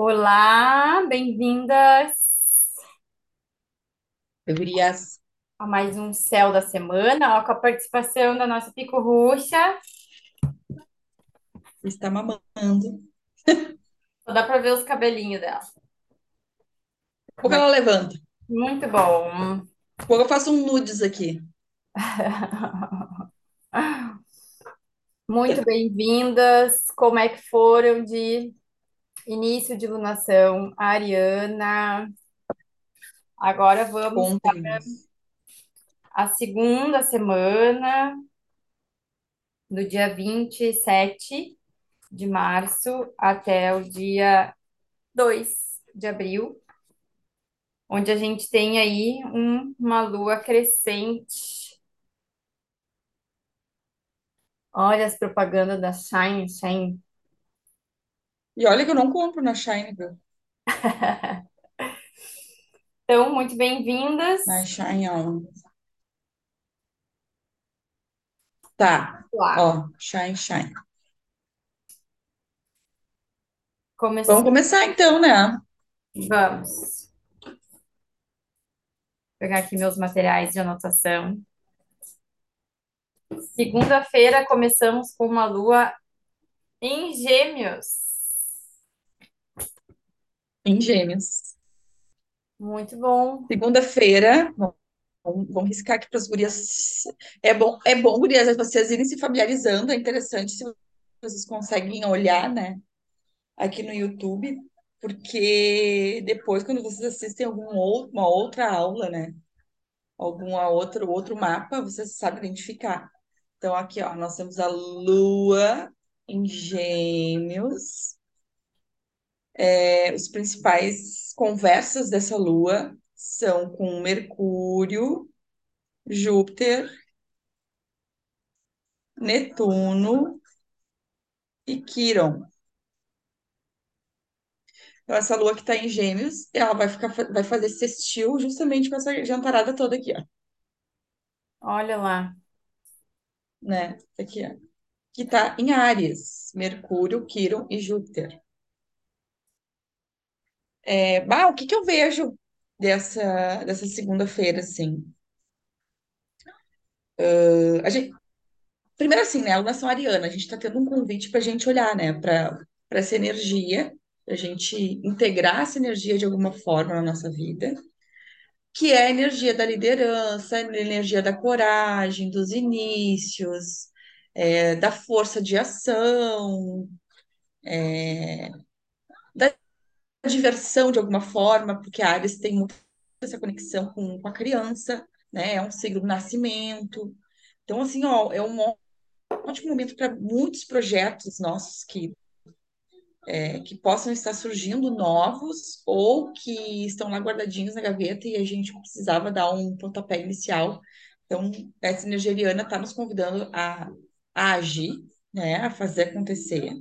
Olá, bem-vindas Gurias, a mais um Céu da Semana, ó, com a participação da nossa Pico Ruxa. está mamando. Só dá para ver os cabelinhos dela. Pouco ela levanta. Muito bom. pouco eu faço um nudes aqui. Muito bem-vindas. Como é que foram de início de lunação, Ariana? Agora vamos Ontem. à segunda semana, do dia 27 de março até o dia 2 de abril. onde a gente tem aí um- uma lua crescente. Olha as propagandas da Shine, Shine. E olha que eu não compro na Shine, viu? Então, muito bem-vindas. Na Shine, ó. Tá. Lá, Ó, Shine, Shine. Vamos começar então, né? Vamos pegar aqui meus materiais de anotação. Segunda-feira começamos com uma lua em Gêmeos. Em Gêmeos. Muito bom. Segunda-feira. Vamos, riscar aqui para as gurias. É bom, é bom, gurias, vocês irem se familiarizando. É interessante se vocês conseguem olhar, né? Aqui no YouTube. Porque depois, quando vocês assistem alguma outra aula, né? alguma outro outro mapa, você sabe identificar. Então, aqui, ó, nós temos a Lua em Gêmeos. É, os principais conversas dessa Lua são com Mercúrio, Júpiter, Netuno e Quirón. Então, essa Lua que está em Gêmeos, ela vai ficar, vai fazer sextil justamente com essa jantarada toda aqui, ó, Olha lá. né? Aqui, ó. Que está em Áries, Mercúrio, Quirón e Júpiter. É, bah, o que que eu vejo dessa, dessa segunda-feira, assim? A gente, primeiro, assim, né? A alunação ariana, a gente está tendo um convite para a gente olhar, né? Para para essa energia, para a gente integrar essa energia de alguma forma na nossa vida, que é a energia da liderança, a energia da coragem, dos inícios, é, da força de ação, é, da diversão de alguma forma, porque Ares tem muito essa conexão com, com a criança, né? É um signo do nascimento. Então, assim, ó, é um ótimo momento para muitos projetos nossos que, é, que possam estar surgindo novos ou que estão lá guardadinhos na gaveta e a gente precisava dar um pontapé inicial. Então, essa energia ariana está nos convidando a, a agir, né? A fazer acontecer.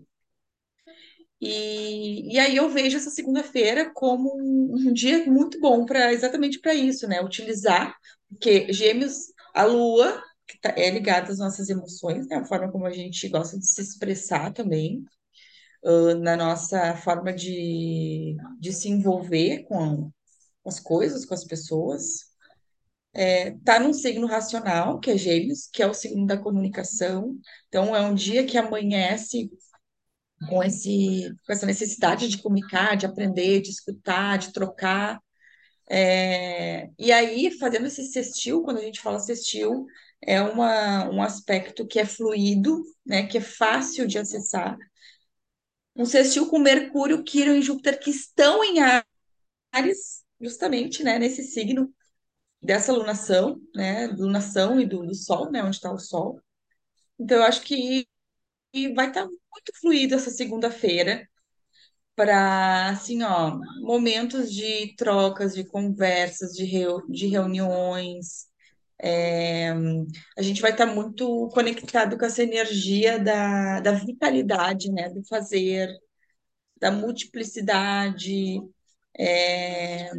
E, e aí eu vejo essa segunda-feira como um, um dia muito bom para exatamente para isso, né? Utilizar, porque Gêmeos, a Lua, que tá, é ligada às nossas emoções, né? A forma como a gente gosta de se expressar também, uh, na nossa forma de, de se envolver com as coisas, com as pessoas. É, tá num signo racional, que é Gêmeos, que é o signo da comunicação. Então, é um dia que amanhece com esse, com essa necessidade de comunicar, de aprender, de escutar, de trocar. É, e aí, fazendo esse sextil, quando a gente fala sextil, é uma, um aspecto que é fluido, né, que é fácil de acessar. Um sextil com Mercúrio, Quirón e Júpiter que estão em Áries, justamente, né, nesse signo dessa lunação, né, lunação e do, do Sol, né, onde está o Sol. Então, eu acho que vai estar muito fluido essa segunda-feira para, assim, ó, momentos de trocas, de conversas, de, reu de reuniões. É, a gente vai estar muito conectado com essa energia da, da vitalidade, né? Do fazer, da multiplicidade. É,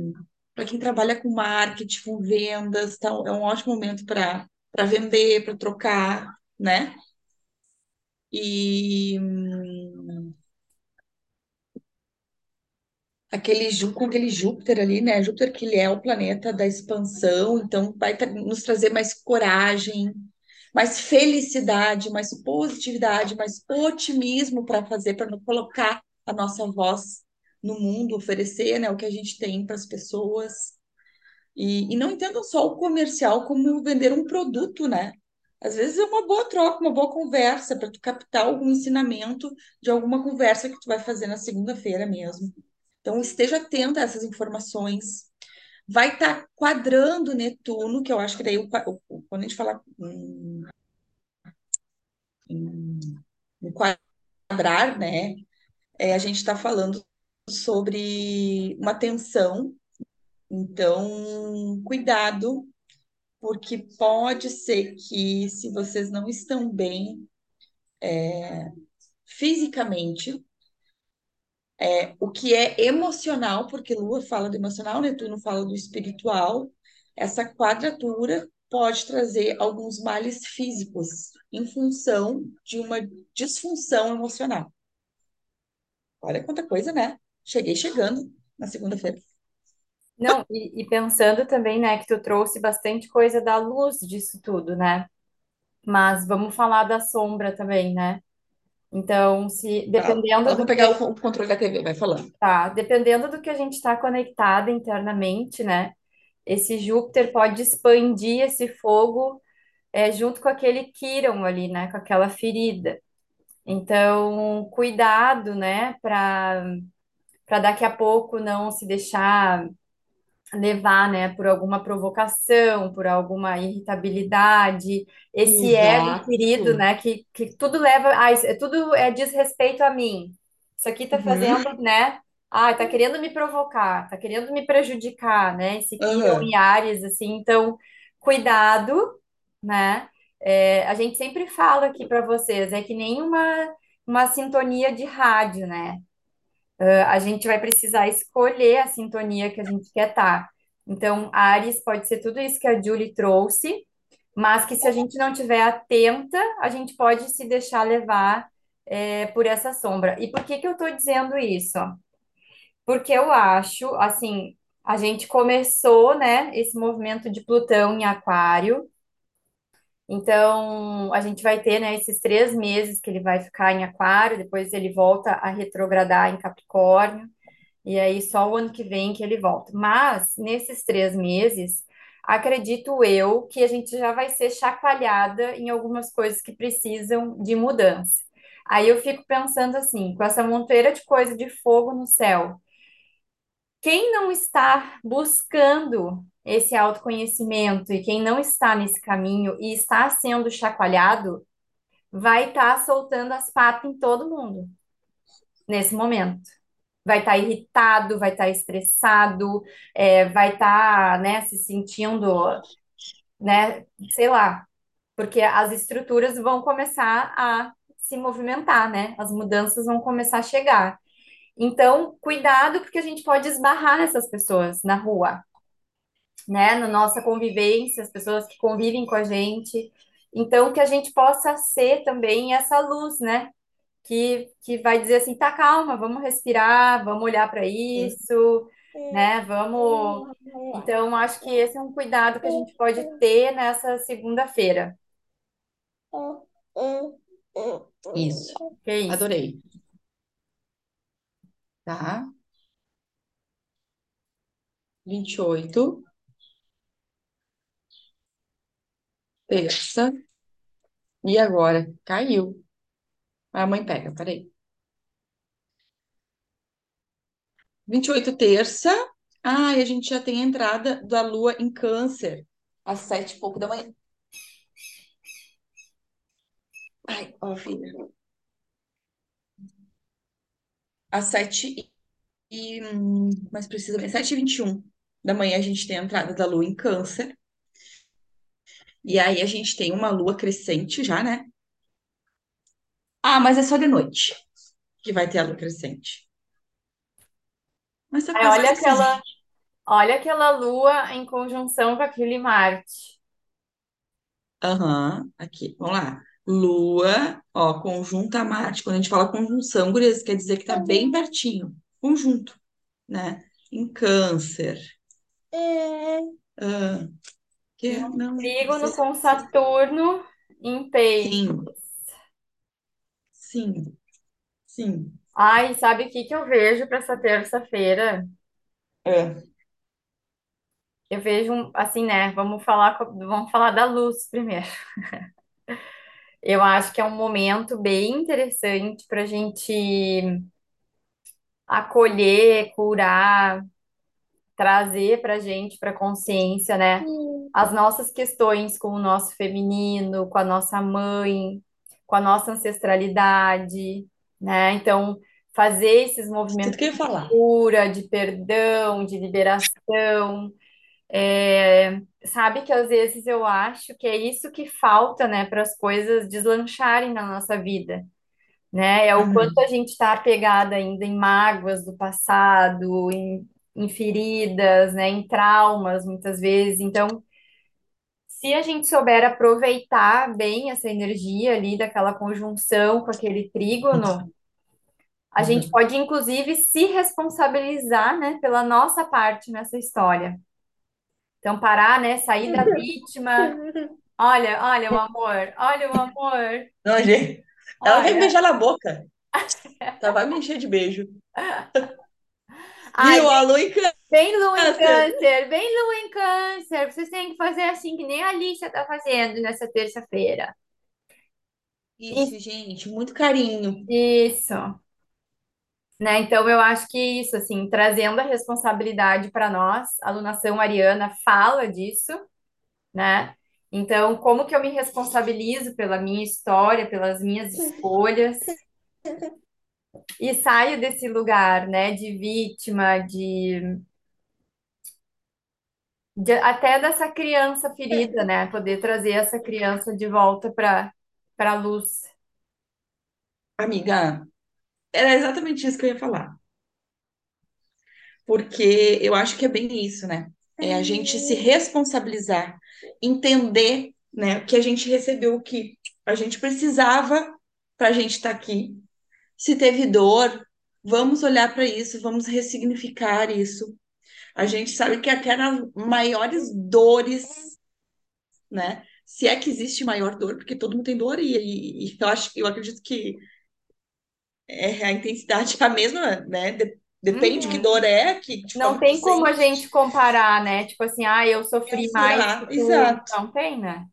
para quem trabalha com marketing, com vendas, então é um ótimo momento para vender, para trocar, né? E aquele, com aquele Júpiter ali, né? Júpiter que ele é o planeta da expansão, então vai nos trazer mais coragem, mais felicidade, mais positividade, mais otimismo para fazer, para colocar a nossa voz no mundo, oferecer, né, o que a gente tem para as pessoas. E, e não entendam só o comercial como vender um produto, né? Às vezes é uma boa troca, uma boa conversa para tu captar algum ensinamento de alguma conversa que tu vai fazer na segunda-feira mesmo. Então esteja atento a essas informações. Vai estar quadrando Netuno, que eu acho que daí o, o- quando a gente fala em quadrar, né? É, a gente está falando sobre uma tensão. Então, cuidado porque pode ser que, se vocês não estão bem fisicamente, é, o que é emocional, porque Lua fala do emocional, Netuno fala do espiritual, essa quadratura pode trazer alguns males físicos em função de uma disfunção emocional. Olha quanta coisa, né? Cheguei chegando na segunda-feira. Não, e, e pensando também, né, que tu trouxe bastante coisa da luz disso tudo, né? Mas vamos falar da sombra também, né? Então, se Tá, dependendo do vou que pegar o, o controle da TV, vai falando. tá, dependendo do que a gente está conectada internamente, né? Esse Júpiter pode expandir esse fogo é, junto com aquele Quirón ali, né? Com aquela ferida. Então, cuidado, né? Para para daqui a pouco não se deixar levar, né, por alguma provocação, por alguma irritabilidade, esse ego ferido, Exato. né, que, que tudo leva, isso, é, tudo é desrespeito a mim. Isso aqui tá Uhum. fazendo, né, ah, tá querendo me provocar, tá querendo me prejudicar, né, esse Aham. e Áries, assim, então, cuidado, né, É, a gente sempre fala aqui para vocês, é que nem uma, uma sintonia de rádio, né, a gente vai precisar escolher a sintonia que a gente quer estar. Então, Ares pode ser tudo isso que a Julie trouxe, mas que se a gente não tiver atenta, a gente pode se deixar levar é, por essa sombra. E por que que eu estou dizendo isso? Porque eu acho, assim, a gente começou, né, esse movimento de Plutão em Aquário. Então, a gente vai ter, né, esses três meses que ele vai ficar em Aquário, depois ele volta a retrogradar em Capricórnio. E aí só o ano que vem que ele volta. Mas nesses três meses, acredito eu que a gente já vai ser chacoalhada em algumas coisas que precisam de mudança. Aí eu fico pensando assim, com essa montoeira de coisa de fogo no céu, quem não está buscando esse autoconhecimento e quem não está nesse caminho e está sendo chacoalhado, vai estar soltando as patas em todo mundo nesse momento vai estar irritado, vai estar estressado, é, vai estar, né, se sentindo, né, sei lá, porque as estruturas vão começar a se movimentar, né? As mudanças vão começar a chegar. Então, cuidado, porque a gente pode esbarrar nessas pessoas na rua, né? Na nossa convivência, as pessoas que convivem com a gente. Então, que a gente possa ser também essa luz, né? que, que vai dizer assim, tá calma, vamos respirar, vamos olhar para isso, né? Vamos. Então, acho que esse é um cuidado que a gente pode ter nessa segunda-feira. Isso. Que é isso. Adorei. Tá? vinte e oito terça. E agora? Caiu. A mãe pega, peraí. vinte e oito terça. Ah, e a gente já tem a entrada da lua em câncer. Às sete e pouco da manhã. Ai, ó, filha. Às sete e... Mais precisamente, sete e vinte e um da manhã a gente tem a entrada da lua em câncer. E aí a gente tem uma lua crescente já, né? Ah, mas é só de noite que vai ter a lua crescente. Mas Aí, quase olha precisando. aquela, olha aquela lua em conjunção com aquele Marte. Aham, aqui, vamos lá. Lua, ó, conjunta Marte. Quando a gente fala conjunção, gurias, quer dizer que tá bem pertinho. Conjunto. né? Em câncer. Ah, que não, Trígono com Saturno em peixes. sim, sim, sim. Ai, sabe o que que eu vejo para essa terça-feira? É. Eu vejo, um- assim, né? Vamos falar, co- vamos falar da luz primeiro. Eu acho que é um momento bem interessante para a gente acolher, curar, trazer para a gente, para a consciência, né? As nossas questões com o nosso feminino, com a nossa mãe, com a nossa ancestralidade, né? Então, fazer esses movimentos de cura, de perdão, de liberação. É, sabe que às vezes eu acho que é isso que falta, né, para as coisas deslancharem na nossa vida, né? É o quanto Uhum. a gente está apegada ainda em mágoas do passado, em, em feridas, né, em traumas, muitas vezes. Então, se a gente souber aproveitar bem essa energia ali daquela conjunção com aquele trígono, a gente Uhum. pode inclusive se responsabilizar, né, pela nossa parte nessa história. Então, parar, né, sair da vítima. Olha, olha o amor, olha o amor, Não, gente, ela vai me beijar na boca. Ela vai me encher de beijo. Ai, Viu? A lua em bem lua em câncer. câncer, bem lua em câncer. Vocês têm que fazer assim que nem a Alicia tá fazendo nessa terça-feira. Isso, gente, muito carinho. Isso. Né? Então, eu acho que isso, assim, trazendo a responsabilidade para nós, a alunação ariana fala disso, né? Então, como que eu me responsabilizo pela minha história, pelas minhas escolhas, e saio desse lugar, né, de vítima, de, de- até dessa criança ferida, né? Poder trazer essa criança de volta para para a luz. Amiga, era exatamente isso que eu ia falar. Porque eu acho que é bem isso, né? É a gente se responsabilizar, entender, né, que a gente recebeu o que a gente precisava para a gente estar aqui. Se teve dor, vamos olhar para isso, vamos ressignificar isso. A gente sabe que aquelas maiores dores, né? Se é que existe maior dor, porque todo mundo tem dor, e, e- e eu acho, eu acredito que é, a intensidade é a mesma, né? De- depende que Uhum. dor é, que Não que tem como a gente comparar, né? Tipo assim, ah, eu sofri mais que mensurar. tu. Exato, Não tem, né?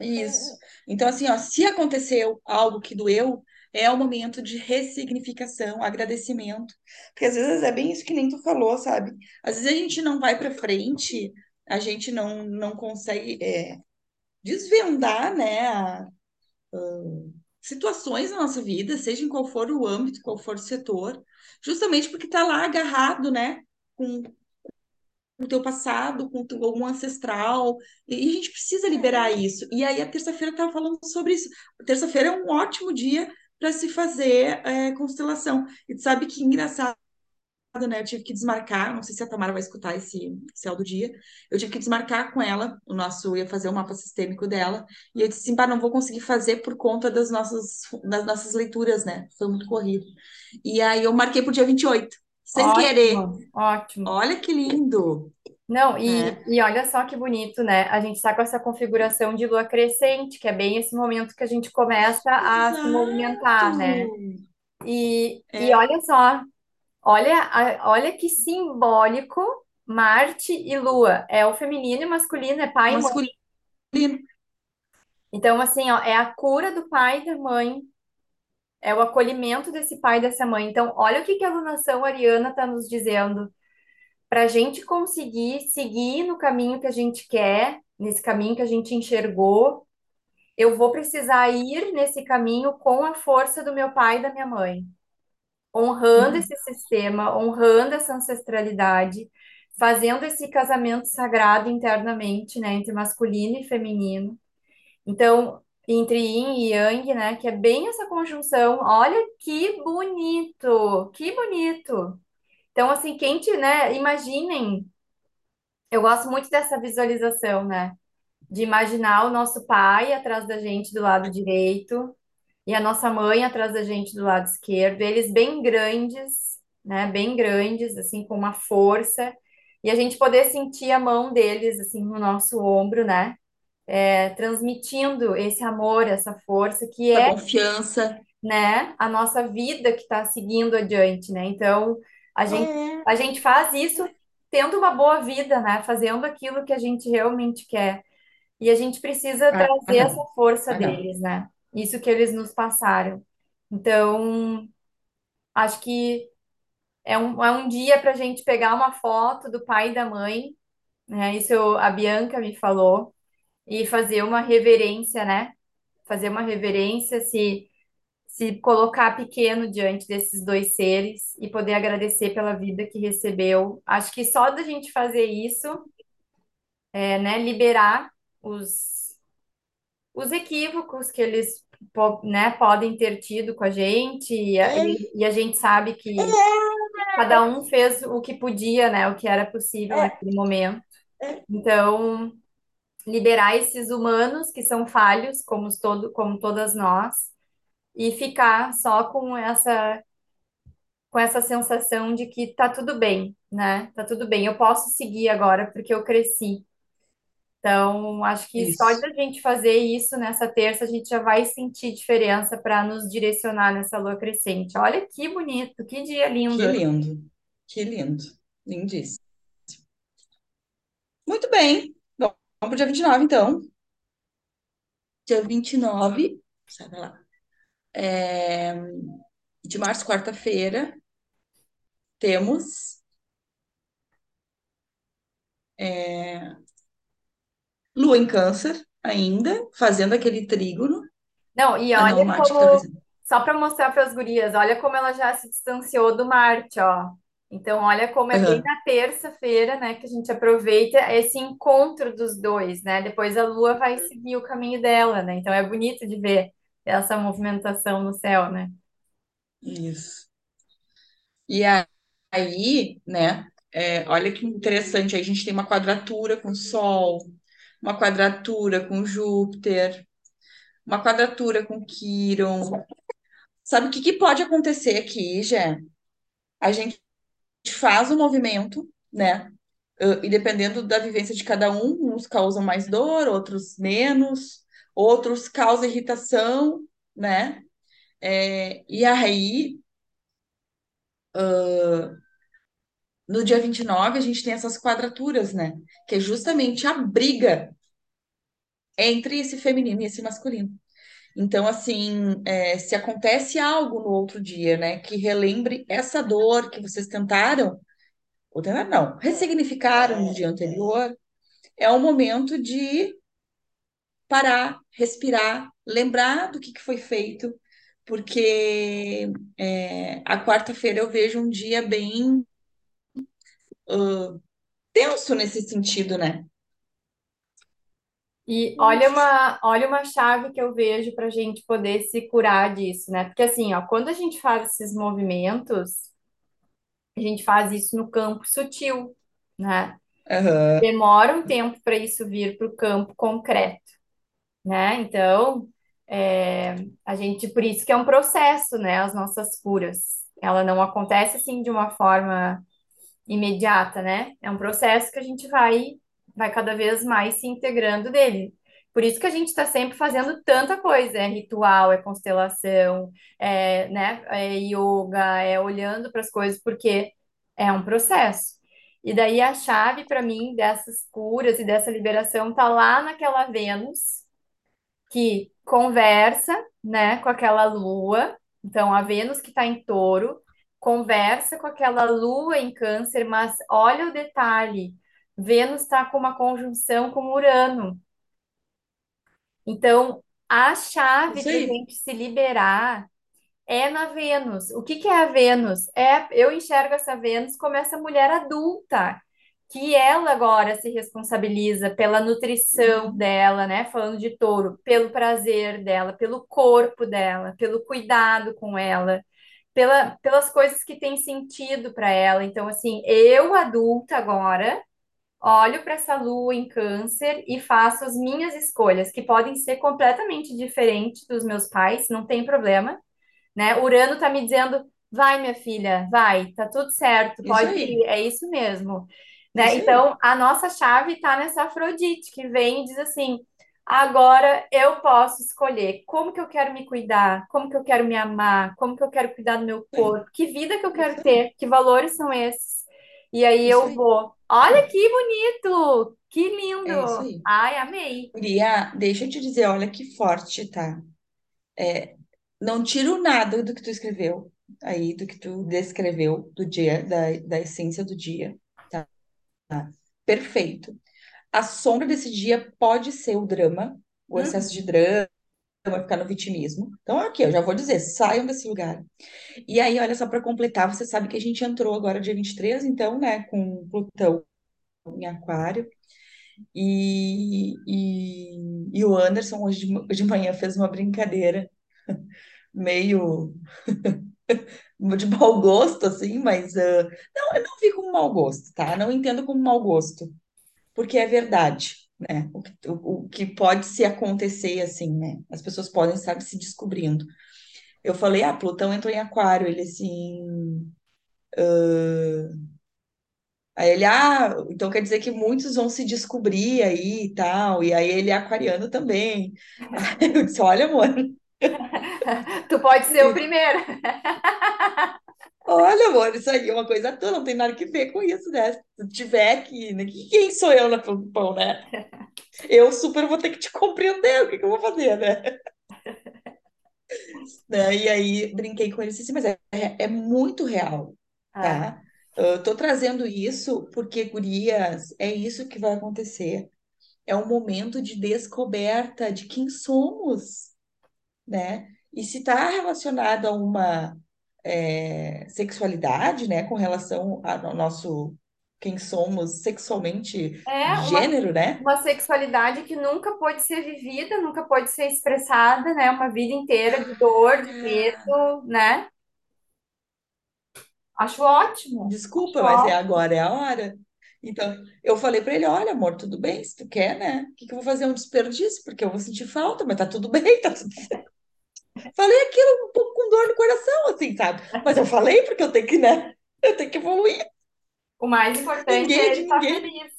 isso. Então, assim, ó, se aconteceu algo que doeu, é o momento de ressignificação, agradecimento. Porque às vezes é bem isso que nem tu falou, sabe? Às vezes a gente não vai para frente, a gente não, não consegue é, desvendar, né, a- situações na nossa vida, seja em qual for o âmbito, qual for o setor, justamente porque tá lá agarrado, né, com o teu passado, com teu, algum ancestral, e a gente precisa liberar isso. E aí a terça-feira estava falando sobre isso. Terça-feira é um ótimo dia para se fazer é, constelação. E tu sabe que engraçado, né? Eu tive que desmarcar, não sei se a Tamara vai escutar esse céu do dia. Eu tive que desmarcar com ela, o nosso, eu ia fazer o mapa sistêmico dela, e eu disse assim, pá, não vou conseguir fazer por conta das nossas, das nossas leituras, né? Foi muito corrido. E aí eu marquei pro dia 28, sem querer. Ótimo, ótimo. Olha que lindo, Não, e, né? e olha só que bonito, né? A gente está com essa configuração de lua crescente, que é bem esse momento que a gente começa a se Exato! movimentar, né? E, e É olha só, olha, olha que simbólico Marte e Lua. É o feminino e masculino, é pai e mãe. masculino. Então, assim, ó, é a cura do pai e da mãe, é o acolhimento desse pai e dessa mãe. Então, olha o que que a alunação ariana está nos dizendo. Para a gente conseguir seguir no caminho que a gente quer, nesse caminho que a gente enxergou, eu vou precisar ir nesse caminho com a força do meu pai e da minha mãe, honrando Uhum. esse sistema, honrando essa ancestralidade, fazendo esse casamento sagrado internamente, né, entre masculino e feminino. Então, entre yin e yang, né, que é bem essa conjunção. Olha que bonito, que bonito. Então, assim, quem te, né, imaginem Eu gosto muito dessa visualização, né? De imaginar o nosso pai atrás da gente do lado direito e a nossa mãe atrás da gente do lado esquerdo, eles bem grandes, né, bem grandes, assim, com uma força, e a gente poder sentir a mão deles, assim, no nosso ombro, né, é, transmitindo esse amor, essa força, que Essa é, confiança. né, a nossa vida que está seguindo adiante, né, então, a gente, É, a gente faz isso tendo uma boa vida, né, fazendo aquilo que a gente realmente quer, e a gente precisa Ah, trazer essa não. força Ah, deles, né, isso que eles nos passaram. Então, acho que é um, é um dia para a gente pegar uma foto do pai e da mãe, né? Isso eu- a Bianca me falou, e fazer uma reverência, né? Fazer uma reverência, se, se colocar pequeno diante desses dois seres e poder agradecer pela vida que recebeu. Acho que só da gente fazer isso, é, né? Liberar os, os equívocos que eles, né, podem ter tido com a gente, e a, É, e a gente sabe que cada um fez o que podia, né? O que era possível é, naquele momento. é. Então, liberar esses humanos que são falhos, como todo, como todas nós, e ficar só com essa com essa sensação de que tá tudo bem, né? Tá tudo bem, eu posso seguir agora porque eu cresci. Então, acho que só Isso. da gente fazer isso nessa terça, a gente já vai sentir diferença para nos direcionar nessa lua crescente. Olha que bonito, que dia Que lindo. lindo. Que lindo. Lindíssimo. Muito bem. Bom, vamos pro dia 29, então. Dia 29, sabe lá, é, de março, quarta-feira, temos é, Lua em Câncer ainda, fazendo aquele trígono. Não, e Ah, não, olha Marte tá como, fazendo. só para mostrar para as gurias, olha como ela já se distanciou do Marte, ó. Então, olha como é bem Aham, na terça-feira, né, que a gente aproveita esse encontro dos dois, né? Depois a Lua vai seguir o caminho dela, né? Então é bonito de ver essa movimentação no céu, né? isso. E aí, né, é, olha que interessante, aí a gente tem uma quadratura com o Sol, uma quadratura com Júpiter, uma quadratura com Quirón. Sabe o que que pode acontecer aqui, Gé? A gente faz o movimento, né? Uh, E dependendo da vivência de cada um, uns causam mais dor, outros menos, outros causam irritação, né? É, e aí, no dia 29 a gente tem essas quadraturas, né? Que é justamente a briga entre esse feminino e esse masculino. Então, assim, é, se acontece algo no outro dia, né, que relembre essa dor que vocês tentaram, ou tentaram, não, ressignificaram no dia anterior, é o momento de parar, respirar, lembrar do que que foi feito, porque é, a quarta-feira eu vejo um dia bem tenso nesse sentido, né? E olha uma, olha uma chave que eu vejo para a gente poder se curar disso, né? Porque assim, ó, quando a gente faz esses movimentos, a gente faz isso no campo sutil, né? Aham, Demora um tempo para isso vir para o campo concreto, né? Então, é, a gente, por isso que é um processo, né? As nossas curas. Ela não acontece assim de uma forma imediata, né? É um processo que a gente vai, vai cada vez mais se integrando dele. Por isso que a gente está sempre fazendo tanta coisa, é ritual, é constelação, é, né, é yoga, é olhando para as coisas, porque é um processo. E daí a chave para mim dessas curas e dessa liberação tá lá naquela Vênus que conversa, né, com aquela lua. Então, a Vênus que está em touro conversa com aquela lua em câncer, mas olha o detalhe: Vênus está com uma conjunção com Urano. Então, a chave para a gente se liberar é na Vênus. O que que é a Vênus? É, eu enxergo essa Vênus como essa mulher adulta, que ela agora se responsabiliza pela nutrição dela, né? Falando de touro, pelo prazer dela, pelo corpo dela, pelo cuidado com ela, pela, pelas coisas que têm sentido para ela. Então, assim, eu adulta agora. Olho para essa lua em câncer e faço as minhas escolhas, que podem ser completamente diferentes dos meus pais, não tem problema né? Urano tá me dizendo, Vai, minha filha, vai, tá tudo certo, Isso pode ir, aí, é isso mesmo, né? isso aí, Então, a nossa chave tá nessa Afrodite que vem e diz assim: agora eu posso escolher como que eu quero me cuidar, como que eu quero me amar, como que eu quero cuidar do meu corpo, que vida que eu quero ter, que valores são esses. E aí isso eu aí. vou. Olha que bonito, que lindo. É isso aí. Ai, amei. Guria, deixa eu te dizer, olha que forte, tá? Não tiro nada do que tu escreveu aí, do que tu descreveu do dia, da, da essência do dia. Tá? Perfeito. A sombra desse dia pode ser o drama, o excesso de Uhum. drama, ficar no vitimismo. Então, aqui, eu já vou dizer, saiam desse lugar. E aí, olha só, para completar, você sabe que a gente entrou agora dia 23, então, né, com Plutão em Aquário. E, e, e o Anderson, hoje de, de manhã, fez uma brincadeira meio de mau gosto, assim, mas ah, não, eu não vi como mau gosto, tá? Não entendo como mau gosto, porque é verdade, né? O que, o, o que pode se acontecer, assim, né? As pessoas podem estar se descobrindo. Eu falei, ah, Plutão entrou em Aquário, ele assim. Aí ele, ah, então quer dizer que muitos vão se descobrir aí e tal, e aí ele é aquariano também. Aí eu disse, olha, amor, Tu pode ser o primeiro. olha, amor, isso aí é uma coisa tua, não tem nada que ver com isso, né? Se tiver aqui, né? Quem sou eu na fila do pão, né? Eu super vou ter que te compreender, o que que eu vou fazer, né? Né? E aí brinquei com ele e disse assim, mas é, é, é muito real, Ah, tá? Eu tô trazendo isso porque, gurias, é isso que vai acontecer. É um momento de descoberta de quem somos, né? E se está relacionado a uma é, sexualidade, né, com relação ao nosso quem somos sexualmente, é uma, gênero, né? uma sexualidade que nunca pode ser vivida, nunca pode ser expressada, né? Uma vida inteira de dor, de medo, né? Acho ótimo, desculpa, acho mas é ótimo. agora, é a hora. Então, eu falei para ele, olha, amor, tudo bem, se tu quer, né? O que que eu vou fazer? Um desperdício, porque eu vou sentir falta, mas tá tudo bem, tá tudo certo. Falei aquilo um pouco com dor no coração, assim, sabe? Mas eu falei porque eu tenho que, né? Eu tenho que evoluir. O mais importante Ninguém é é ele estar ninguém. feliz.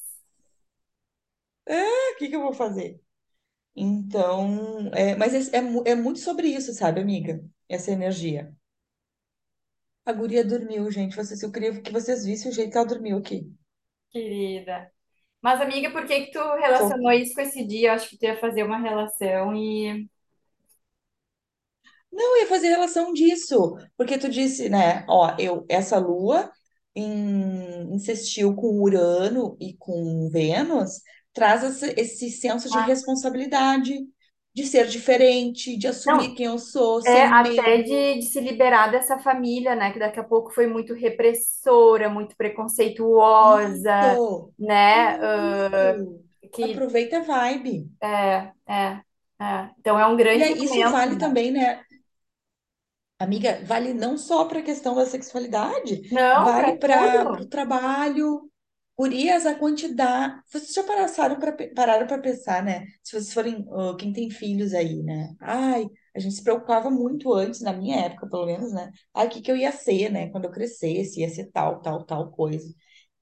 O que que eu vou fazer? Então, é, mas é, é, é muito sobre isso, sabe, amiga? Essa energia. A guria dormiu, gente. Vocês, eu queria que vocês vissem o jeito que ela dormiu aqui. Querida. Mas, amiga, por que que tu relacionou isso com esse dia? Eu acho que tu ia fazer uma relação e... Não, eu ia fazer relação disso, porque tu disse, né? Ó, eu, essa lua em, insistiu com Urano e com Vênus, traz esse, esse senso de Ah, responsabilidade, de ser diferente, de assumir não, quem eu sou, é sem até medo. de, de se liberar dessa família, né? Que daqui a pouco foi muito repressora, muito preconceituosa, Isso, né? ah, que Aproveita a vibe. é, é, é. Então é um E grande aí, isso vale né? também, né? Amiga, vale não só para a questão da sexualidade, Não, vale para o trabalho. Gurias, a quantidade. Vocês já pararam para pararam para pensar, né? Se vocês forem, ah, quem tem filhos aí, né? Ai, a gente se preocupava muito antes, na minha época, pelo menos, né? Ai, o que que eu ia ser, né? Quando eu crescesse, ia ser tal, tal, tal coisa.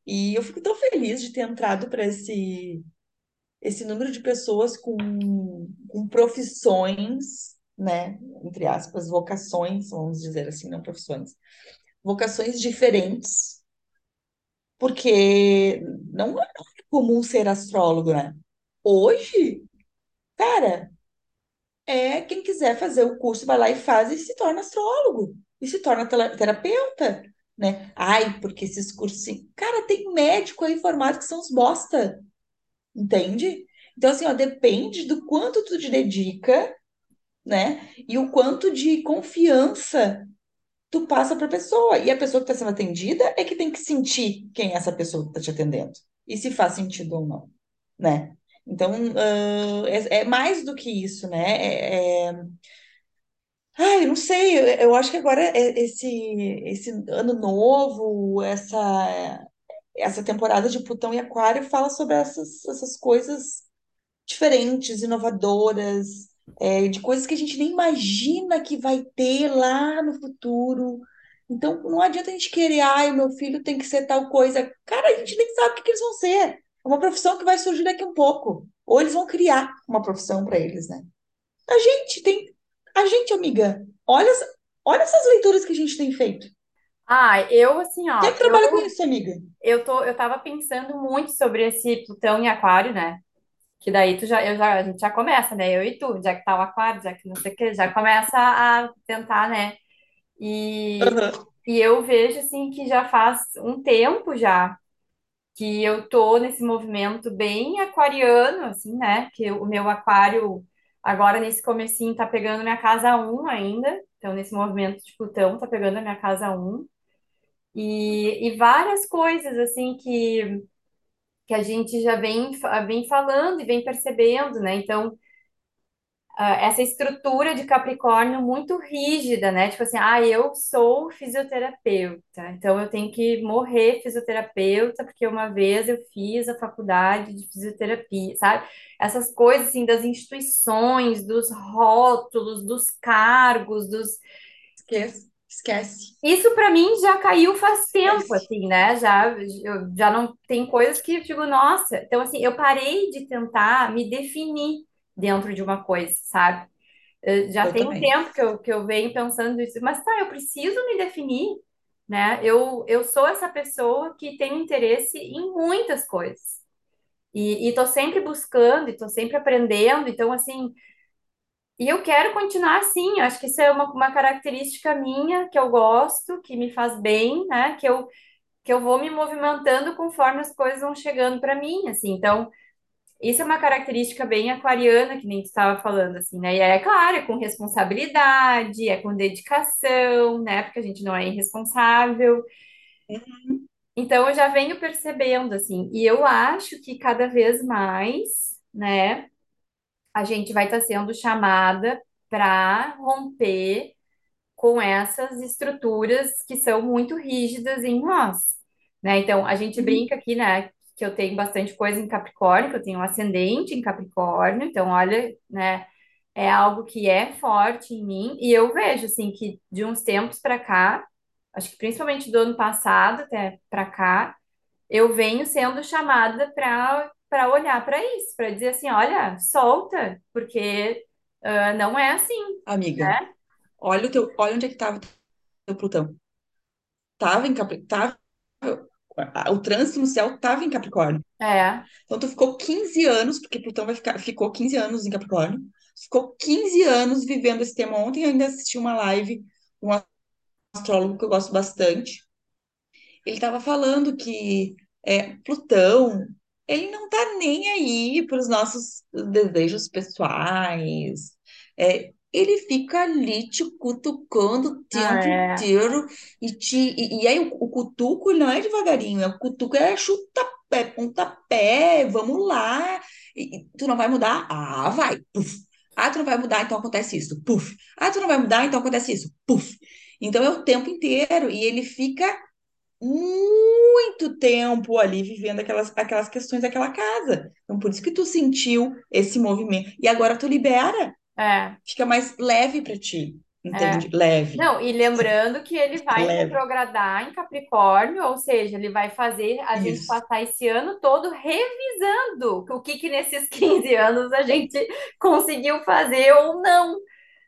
E eu fico tão feliz de ter entrado para esse esse número de pessoas com, com profissões, né, entre aspas, vocações, vamos dizer assim, não profissões, vocações diferentes, porque não é comum ser astrólogo, né? Hoje, cara, é quem quiser fazer o curso, vai lá e faz e se torna astrólogo, e se torna terapeuta, né? Ai, porque esses cursos, cara, tem médico aí formado que são os bosta, entende? Então, assim, ó, depende do quanto tu te dedica, né? E o quanto de confiança tu passa para a pessoa. E a pessoa que está sendo atendida é que tem que sentir quem é essa pessoa que está te atendendo. E se faz sentido ou não, né? Então, ãh, é, é mais do que isso, né? É, é... Ai, não sei, eu, eu acho que agora é- esse, esse ano novo, essa, essa temporada de Plutão e Aquário fala sobre essas, essas coisas diferentes, inovadoras, é, de coisas que a gente nem imagina que vai ter lá no futuro, Então, não adianta a gente querer, ai, o meu filho tem que ser tal coisa. Cara, a gente nem sabe o que que eles vão ser. É uma profissão que vai surgir daqui a um pouco. Ou eles vão criar uma profissão para eles, né? A gente tem. A gente, amiga, olha, olha essas leituras que a gente tem feito. Ah, eu assim, Quem é ó, trabalha com eu isso, amiga? eu tô eu tava pensando muito sobre esse Plutão em Aquário, né? Que daí tu já, eu já, a gente já começa, né? Eu e tu, já que tá o aquário, já que não sei o que, já começa a tentar, né? E, Aham. e eu vejo, assim, que já faz um tempo já que eu tô nesse movimento bem aquariano, assim, né? Que o meu aquário, agora nesse comecinho, tá pegando minha casa um ainda. Então, nesse movimento de Plutão, tá pegando a minha casa um E, e várias coisas, assim, que, que a gente já vem, vem falando e vem percebendo, né? Então, ah, essa estrutura de Capricórnio muito rígida, né? Tipo assim, ah, eu sou fisioterapeuta, então eu tenho que morrer fisioterapeuta, porque uma vez eu fiz a faculdade de fisioterapia, sabe? Essas coisas assim das instituições, dos rótulos, dos cargos, dos Esquece. Esquece. isso para mim já caiu faz tempo, Esquece. assim, né? Já, eu, já não tem coisas que eu digo, nossa. Então, assim, eu parei de tentar me definir dentro de uma coisa, sabe? Eh, Já Eu tem um também. tempo que eu, que eu venho pensando isso, mas tá, eu preciso me definir, né? Eu, eu sou essa pessoa que tem interesse em muitas coisas. E, e tô sempre buscando, e tô sempre aprendendo. Então, assim, e eu quero continuar assim. Eu acho que isso é uma, uma característica minha que eu gosto, que me faz bem, né? Que eu, que eu vou me movimentando conforme as coisas vão chegando para mim, assim. Então, isso é uma característica bem aquariana, que nem tu estava falando, assim, né? E é claro, é com responsabilidade, é com dedicação, né? Porque a gente não é irresponsável. Então, eu já venho percebendo, assim, e eu acho que cada vez mais, né, a gente vai estar sendo chamada para romper com essas estruturas que são muito rígidas em nós, né? Então, a gente Uhum. brinca aqui, né, que eu tenho bastante coisa em Capricórnio, que eu tenho um ascendente em Capricórnio, então, olha, né, é algo que é forte em mim, e eu vejo, assim, que de uns tempos para cá, acho que principalmente do ano passado até para cá, eu venho sendo chamada para para olhar para isso, para dizer assim, olha, solta, porque ah, não é assim, Amiga, né? olha o teu, olha onde é que estava o teu Plutão. Tava em Capri, tava, o trânsito no céu tava em Capricórnio. É. Então tu ficou 15 anos, porque Plutão vai ficar, ficou 15 anos em Capricórnio. Ficou 15 anos vivendo esse tema. Ontem eu ainda assisti uma live com um astrólogo que eu gosto bastante. Ele estava falando que é, Plutão, ele não tá nem aí para os nossos desejos pessoais. É, ele fica ali te cutucando o Ah, tempo é. inteiro e te e, e aí o, o cutuco não é devagarinho, é o cutuco é chuta-pé, pontapé, vamos lá. E, e tu não vai mudar? Ah, vai. Puf. Ah, tu não vai mudar, então acontece isso. Puf. Ah, tu não vai mudar, então acontece isso. Puf. Então é o tempo inteiro e ele fica muito tempo ali vivendo aquelas, aquelas questões daquela casa. Então, por isso que tu sentiu esse movimento. E agora tu libera, É, fica mais leve para ti, é. entende? Leve, Não, e lembrando que ele vai leve. retrogradar em Capricórnio, ou seja, ele vai fazer a gente Isso. passar esse ano todo revisando o que que nesses 15 anos a gente conseguiu fazer ou não,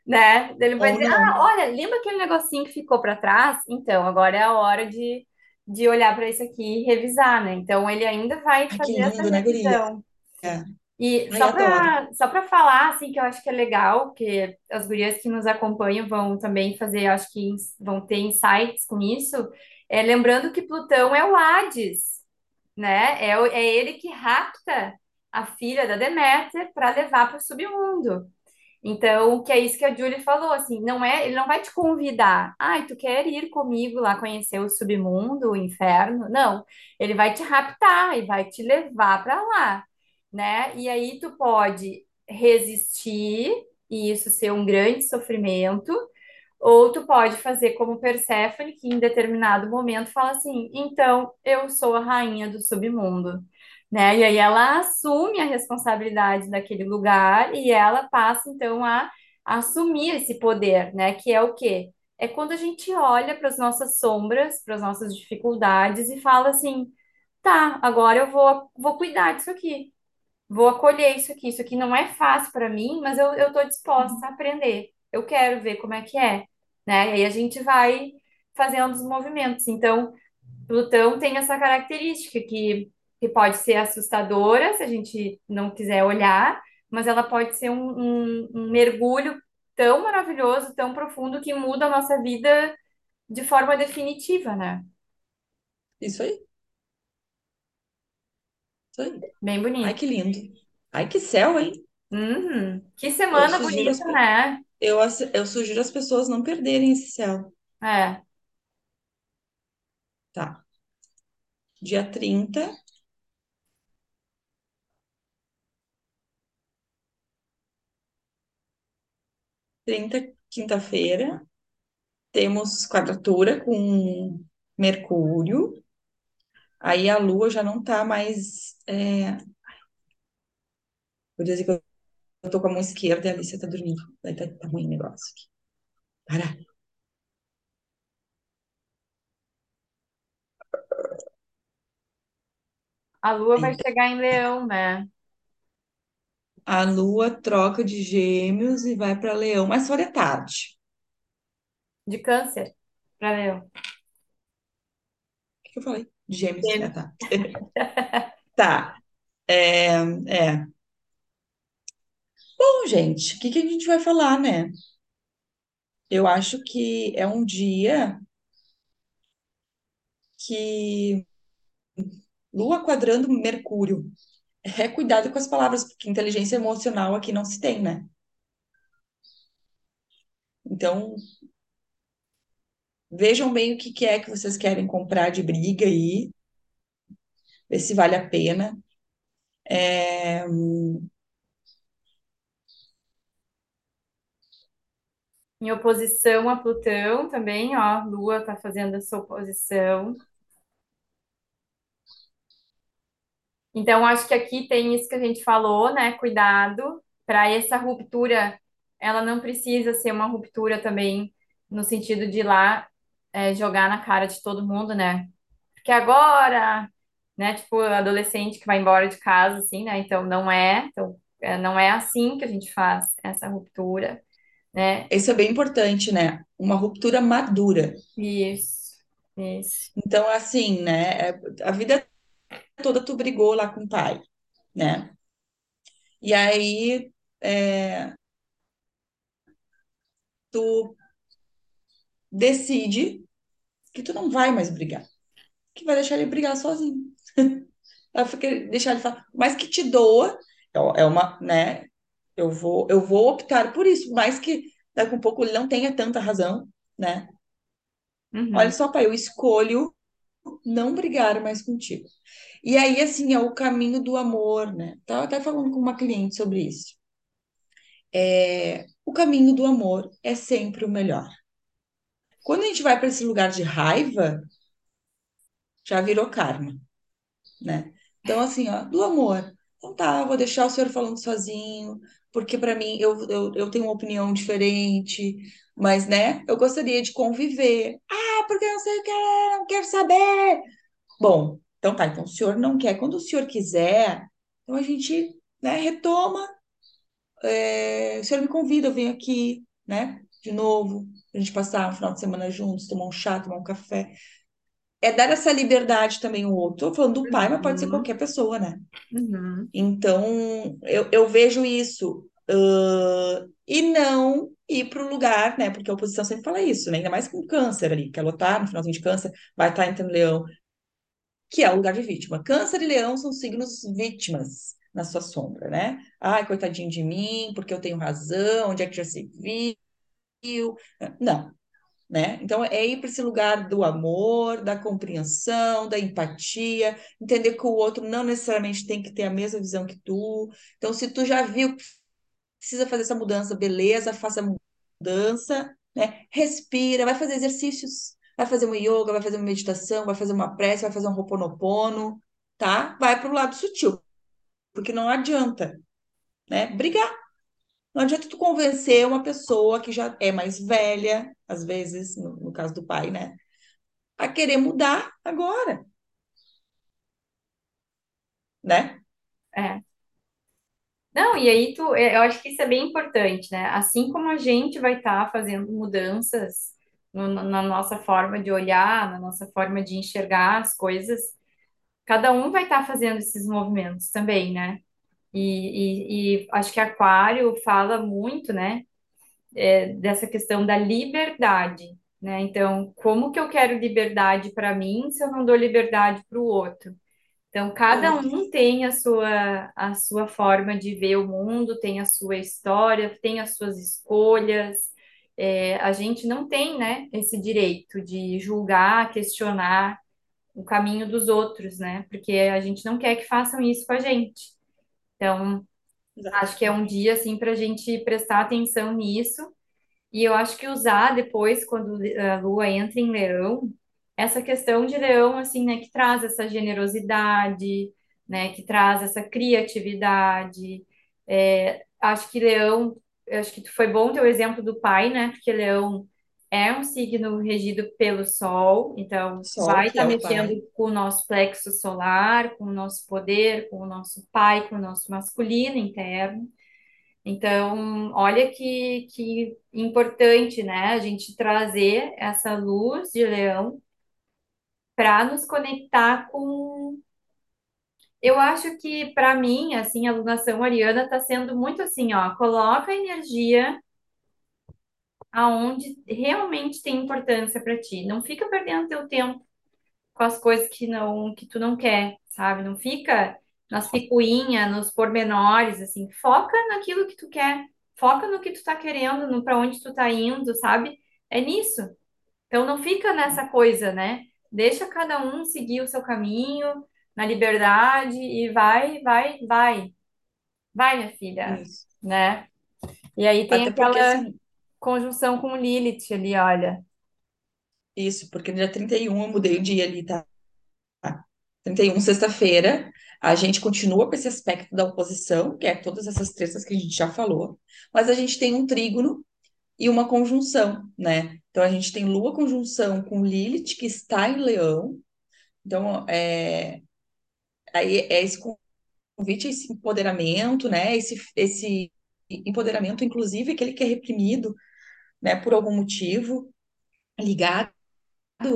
né? Ele vai Ou dizer, ah, não. olha, lembra aquele negocinho que ficou para trás? Então, agora é a hora de, de olhar para isso aqui e revisar, né? Então, ele ainda vai Ai, que fazer essa lindo, né, guria? revisão. E Ai, só para só para falar, assim, que eu acho que é legal, que as gurias que nos acompanham vão também fazer, acho que vão ter insights com isso, é, lembrando que Plutão é o Hades, né? É, é ele que rapta a filha da Deméter para levar para o submundo. Então, que é isso que a Julie falou, assim, não é, ele não vai te convidar. Ai, tu quer ir comigo lá conhecer o submundo, o inferno? Não, ele vai te raptar e vai te levar para lá, né? E aí tu pode resistir e isso ser um grande sofrimento, ou tu pode fazer como Perséfone, que em determinado momento fala assim: então eu sou a rainha do submundo. Né? E aí ela assume a responsabilidade daquele lugar e ela passa então a, assumir esse poder, né? Que é o quê? é quando a gente olha para as nossas sombras, para as nossas dificuldades e fala assim: tá, agora eu vou, vou cuidar disso aqui, vou acolher isso aqui. Isso aqui não é fácil para mim, mas eu, eu tô disposta a aprender. Eu quero ver como é que é, né? E aí a gente vai fazendo os movimentos. Então, Plutão tem essa característica que, que pode ser assustadora se a gente não quiser olhar, mas ela pode ser um, um, um mergulho tão maravilhoso, tão profundo, que muda a nossa vida de forma definitiva, né? Isso aí, isso aí. Bem Ai, bonito. que lindo. Ai, que céu, hein? Uhum. Que semana as, bonita, pe- né? eu, eu sugiro as pessoas não perderem esse céu. É. Tá. Dia trinta, trinta, quinta-feira, temos quadratura com Mercúrio. Aí a Lua já não tá mais. É... Vou dizer que eu tô com a mão esquerda e a Alicia tá dormindo. Daí tá, tá ruim o negócio aqui. Para. A lua vai chegar em Leão, né? A Lua troca de Gêmeos e vai para Leão, mas só de tarde. De Câncer para Leão. O que eu falei? De Gêmeos. Gêmeos. tá. Tá. É, é. Bom, gente, o que que a gente vai falar, né? Eu acho que é um dia que Lua quadrando Mercúrio. É cuidado com as palavras, porque inteligência emocional aqui não se tem, né? Então, vejam bem o que que é que vocês querem comprar de briga aí, ver se vale a pena. É, Em oposição a Plutão também, ó. Lua tá fazendo essa oposição. Então, acho que aqui tem isso que a gente falou, né? Cuidado para essa ruptura. Ela não precisa ser uma ruptura também no sentido de ir lá é, jogar na cara de todo mundo, né? Porque agora, né? Tipo, adolescente que vai embora de casa, assim, né? Então, não é. Então, é, não é assim que a gente faz essa ruptura, né? isso é bem importante, né? Uma ruptura madura. Isso, isso. Então, assim, né? é- A vida toda tu brigou lá com o pai, né? E aí é, tu decide que tu não vai mais brigar, que vai deixar ele brigar sozinho. Deixar ele falar, mas que te doa, é é uma, né? Eu vou, eu vou optar por isso, mais que daqui a um pouco ele não tenha tanta razão, né? Olha Uhum. só, pai, eu escolho não brigar mais contigo. E aí, assim, é o caminho do amor, né? Tava até falando com uma cliente sobre isso. É, o caminho do amor é sempre o melhor. Quando a gente vai para esse lugar de raiva, já virou karma, né? Então, assim, ó, do amor. Então tá, vou deixar o senhor falando sozinho, porque para mim eu, eu, eu tenho uma opinião diferente, mas, né, eu gostaria de conviver. Ah, porque não sei o que, não quero saber. Bom, então tá, então o senhor não quer. Quando o senhor quiser, então a gente, né, retoma. É, o senhor me convida, eu venho aqui, né, de novo, a gente passar um final de semana juntos, tomar um chá, tomar um café. É dar essa liberdade também ao outro. Tô falando do pai, mas pode ser Uhum. qualquer pessoa, né? Uhum. Então, eu, eu vejo isso. ãh, e não ir para o lugar, né? Porque a oposição sempre fala isso, né? Ainda mais com câncer ali, que ela tá no finalzinho de câncer, vai estar entrando leão, que é o lugar de vítima. Câncer e leão são signos vítimas na sua sombra, né? Ai, coitadinho de mim, porque eu tenho razão, onde é que já se viu? Não, né? Então é ir para esse lugar do amor, da compreensão, da empatia, entender que o outro não necessariamente tem que ter a mesma visão que tu. Então, se tu já viu que precisa fazer essa mudança, beleza, faça a mudança, né? Respira, vai fazer exercícios, vai fazer uma yoga, vai fazer uma meditação, vai fazer uma prece, vai fazer um ho'oponopono, tá? Vai para o lado sutil, porque não adianta, né? Brigar. Não adianta tu convencer uma pessoa que já é mais velha, às vezes, no, no caso do pai, né? A querer mudar agora, né? É. Não, e aí tu, é, eu acho que isso é bem importante, né? Assim como a gente vai estar fazendo mudanças no- na nossa forma de olhar, na nossa forma de enxergar as coisas, cada um vai estar fazendo esses movimentos também, né? E, e, e acho que Aquário fala muito, né, é, dessa questão da liberdade, né? Então, como que eu quero liberdade para mim se eu não dou liberdade para o outro? Então, cada Outro. um tem a sua, a sua forma de ver o mundo, tem a sua história, tem as suas escolhas. É, a gente não tem, né, esse direito de julgar, questionar o caminho dos outros, né? Porque a gente não quer que façam isso com a gente. Então, acho que é um dia, assim, para a gente prestar atenção nisso e eu acho que usar depois, quando a Lua entra em Leão, essa questão de Leão, assim, né, que traz essa generosidade, né, que traz essa criatividade. É, acho que Leão, acho que foi bom ter o exemplo do pai, né, porque Leão é um signo regido pelo Sol, então Sol, vai estar é o mexendo pai. com o nosso plexo solar, com o nosso poder, com o nosso pai, com o nosso masculino interno. Então, olha que, que importante, né? A gente trazer essa luz de leão para nos conectar com. Eu acho que, para mim, assim, a alunação ariana está sendo muito assim, ó, coloca a energia aonde realmente tem importância para ti. Não fica perdendo teu tempo com as coisas que não que tu não quer, sabe? Não fica nas picuinhas, nos pormenores, assim. Foca naquilo que tu quer. Foca no que tu tá querendo, no para onde tu tá indo, sabe? É nisso. Então não fica nessa coisa, né? Deixa cada um seguir o seu caminho na liberdade e vai, vai, vai. Vai, minha filha, Isso. né? E aí tem Até porque, aquela assim, conjunção com Lilith ali, olha. isso, porque no dia 31 eu mudei o dia ali, tá? 31, sexta-feira, a gente continua com esse aspecto da oposição, que é todas essas tretas que a gente já falou, mas a gente tem um trígono e uma conjunção, né? Então a gente tem Lua conjunção com Lilith, que está em Leão. Então, é, aí é esse convite, esse empoderamento, né? Esse, esse empoderamento, inclusive, aquele que é reprimido, né, por algum motivo, ligado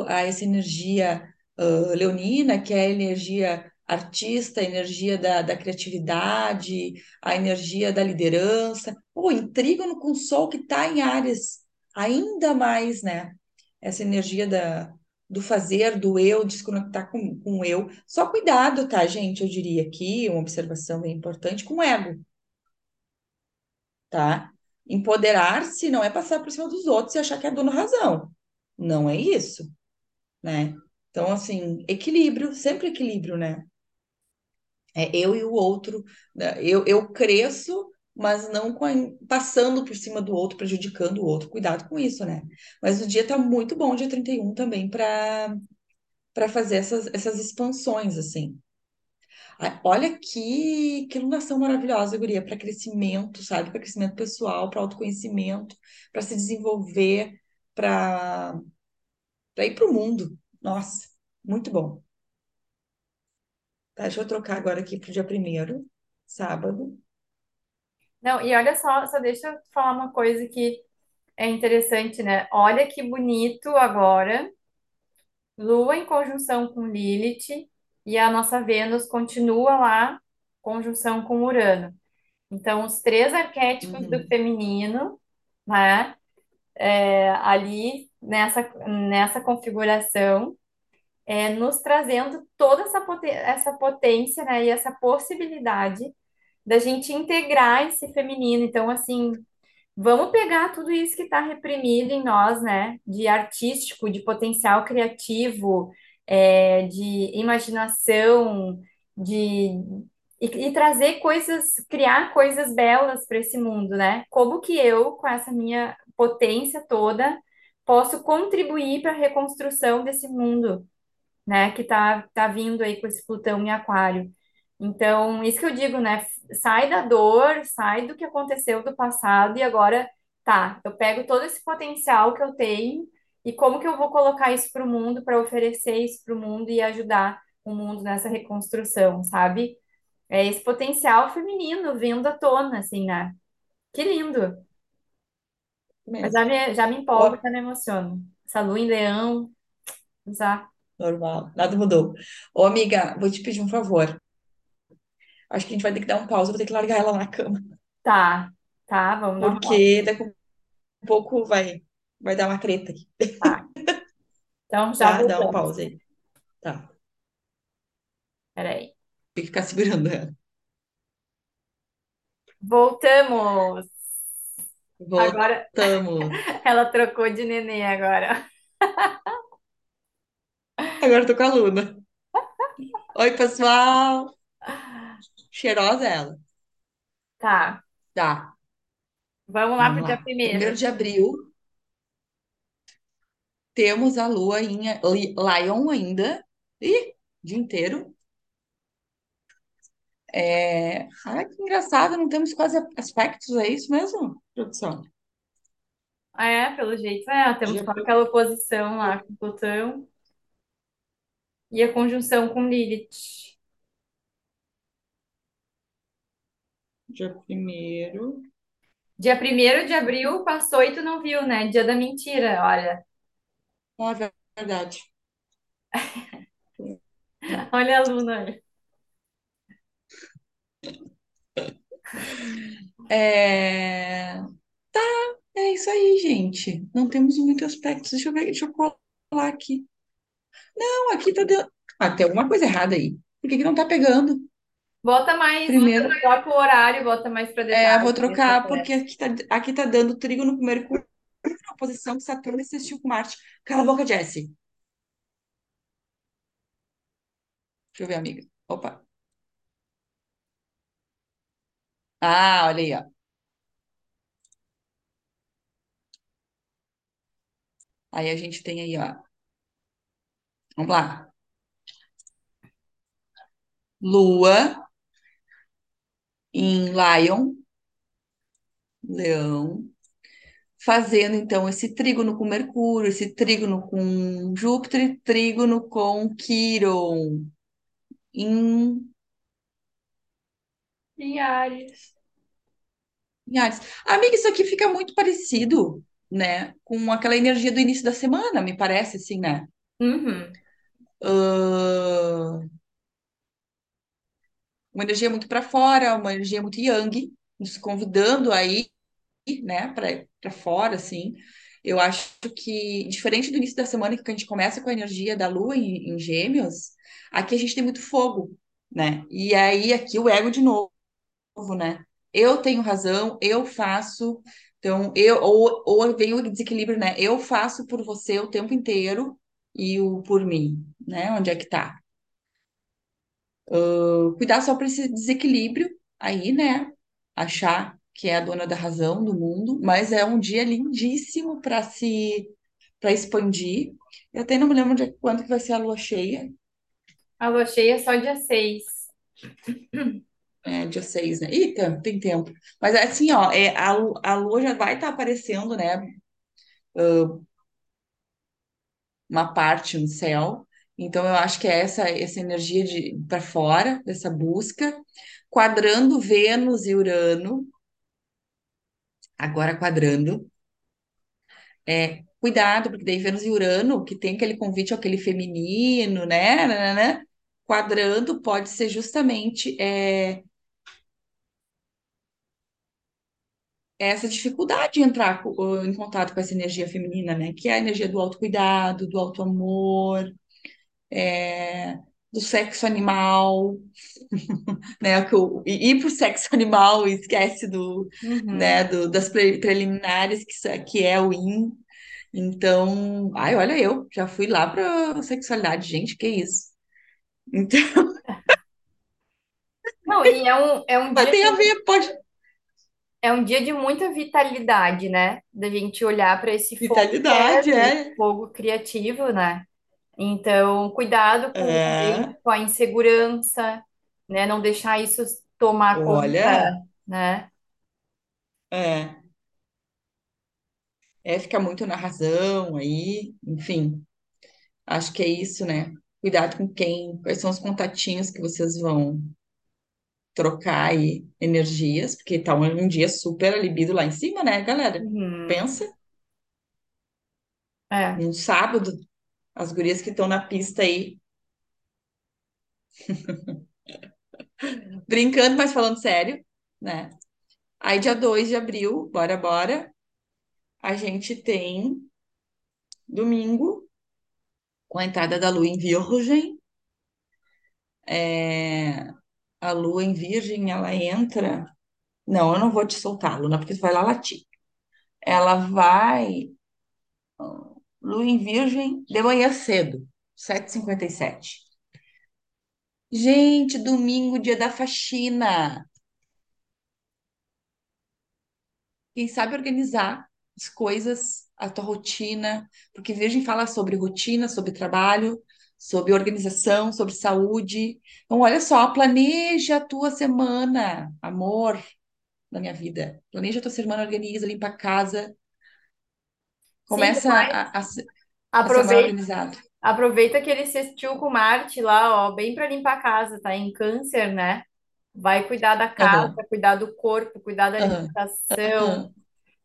a essa energia uh, leonina, que é a energia artista, a energia da, da criatividade, a energia da liderança, o trígono com o Sol que está em Áries, ainda mais, né? Essa energia da, do fazer, do eu, desconectar com, com o eu. Só cuidado, tá, gente? Eu diria aqui, uma observação bem importante, com o ego, tá? Empoderar-se não é passar por cima dos outros e achar que é dono razão. Não é isso né? Então, assim, equilíbrio, sempre equilíbrio, né? É eu e o outro, né? eu, eu cresço, mas não a- passando por cima do outro, prejudicando o outro. Cuidado com isso, né? Mas o dia tá muito bom, dia 31 também, para para fazer essas, essas expansões, assim. Ah, Olha que, que iluminação maravilhosa, guria, para crescimento, sabe? Para crescimento pessoal, para autoconhecimento, para se desenvolver, para para ir para o mundo. Nossa, muito bom. Tá, deixa eu trocar agora aqui pro dia primeiro, sábado. Não, e olha só, só deixa eu falar uma coisa que é interessante, né? Olha que bonito agora, Lua em conjunção com Lilith, e a nossa Vênus continua lá, conjunção com Urano. Então, os três arquétipos do Uhum. feminino, né? é, ali nessa, nessa configuração, é, nos trazendo toda essa, poten- essa potência, né? E essa possibilidade da gente integrar esse feminino. Então, assim. Vamos pegar tudo isso que está reprimido em nós, né? De artístico, de potencial criativo, é, de imaginação, de e, e trazer coisas, criar coisas belas para esse mundo, né? Como que eu, com essa minha potência toda, posso contribuir para a reconstrução desse mundo? né, que tá, tá vindo aí com esse Plutão em Aquário. Então, isso que eu digo, né? Sai da dor, sai do que aconteceu do passado e agora tá, eu pego todo esse potencial que eu tenho e como que eu vou colocar isso para o mundo, para oferecer isso para o mundo e ajudar o mundo nessa reconstrução, sabe? É esse potencial feminino vindo à tona, assim, né? Que lindo! Mas Mesmo. já me, já me empolgo, já me emociono. Essa lua em leão, já. normal, nada mudou. Ô, amiga, vou te pedir um favor. Acho que a gente vai ter que dar um pausa, vou ter que largar ela na cama, Tá, tá, vamos pause. porque daqui a pouco vai, vai dar uma treta aqui, Tá. Então já tá? Dá um pause aí. Tá. Peraí. Tem que ficar segurando ela. Voltamos! Agora Voltamos. ela trocou de nenê agora. Agora eu tô com a Luna. Oi, pessoal. Cheirosa ela. Tá, Tá, vamos lá pro vamos dia lá. Primeiro primeiro. de abril, temos a lua em Li- Lion ainda. Ih, dia inteiro. É... Ai, que engraçado, não temos quase aspectos, é isso mesmo, produção? Ah, É, pelo jeito, é, temos só aquela oposição lá com Plutão e a conjunção com Lilith. dia primeiro. Dia primeiro de abril passou e tu não viu, né? Dia da mentira, olha. É verdade. Olha a Luna. É... é isso aí, gente. Não temos muitos aspectos. Deixa eu ver, deixa eu colar aqui. Não, aqui tá dando. Ah, tem alguma coisa errada aí. Por que que não tá pegando? Bota mais, Primeiro, troca o horário, bota mais para é, vou trocar porque aqui tá, aqui tá dando trigo no Mercúrio, oposição de Saturno sextil com Marte. Cala a boca, Jessie. Deixa eu ver, amiga. Opa. Ah, olha aí, ó. Aí a gente tem aí, ó. Vamos lá. Lua em Lion, Leão, fazendo então esse trígono com Mercúrio, esse trígono com Júpiter, e trígono com Quiron em, Em Ares. em Áries. Amiga, isso aqui fica muito parecido, né, com aquela energia do início da semana, me parece assim, né? Uhum. Ahn, uma energia muito para fora, uma energia muito yang, nos convidando aí né, para fora, assim. Eu acho que, diferente do início da semana, que a gente começa com a energia da Lua em, em Gêmeos, aqui a gente tem muito fogo, né? E aí aqui o ego de novo, né? Eu tenho razão, eu faço. Então, eu ou, ou vem o desequilíbrio, né? Eu faço por você o tempo inteiro e o por mim, né? Onde é que tá? cuidar só para esse desequilíbrio aí, né? Achar que é a dona da razão do mundo, mas é um dia lindíssimo para se para expandir. Eu até não me lembro de quando que vai ser a lua cheia, A lua cheia é só dia 6. é dia 6, né? Eita, tem tempo. Mas assim, ó, é, a, a lua já vai estar aparecendo, né? Uma parte no céu. Então eu acho que é essa essa energia de para fora dessa busca, quadrando Vênus e Urano, agora quadrando. É, cuidado, porque daí Vênus e Urano, que tem aquele convite aquele feminino, né, né, né, né, quadrando pode ser justamente é, essa dificuldade de entrar em contato com essa energia feminina, né, que é a energia do autocuidado, do autoamor, é, do sexo animal, né, que o, e ir pro sexo animal e esquece do, né, Uhum. do, das pre- preliminares, que, isso- que é o yin, Então, ai, olha eu, já fui lá pra sexualidade, gente, que isso. Então, Não, e é um, é um mas dia tem a ver, pode. É um dia de muita vitalidade, né? Da gente olhar para esse fogo Vitalidade, interno, esse é. fogo criativo, né? Então, cuidado com É, com a insegurança, né? Não deixar isso tomar conta, olha, né? é. é ficar muito na razão aí, enfim, acho que é isso, né? Cuidado com quem, quais são os contatinhos que vocês vão trocar aí energias, porque tá um, um dia super a libido lá em cima, né, galera? Uhum. Pensa, É. num sábado, as gurias que estão na pista aí, brincando, mas falando sério, né? Aí, dia 2 de abril, bora, bora, a gente tem domingo, com a entrada da lua em Virgem. É, a lua em Virgem, ela entra. Não, eu não vou te soltar, Luna, porque tu vai lá latir. Ela vai. Lua em Virgem, de manhã cedo, sete e cinquenta e sete. Gente, domingo, dia da faxina. Quem sabe organizar as coisas, a tua rotina, porque Virgem fala sobre rotina, sobre trabalho, sobre organização, sobre saúde. Então, olha só, planeja a tua semana, amor da minha vida. Planeja a tua semana, organiza, limpa a casa, começa a, a, a aproveita, aproveita que ele sextil com Marte lá, ó, bem para limpar a casa, tá em câncer, né? Vai cuidar da casa, Aham, cuidar do corpo, cuidar da alimentação, aham.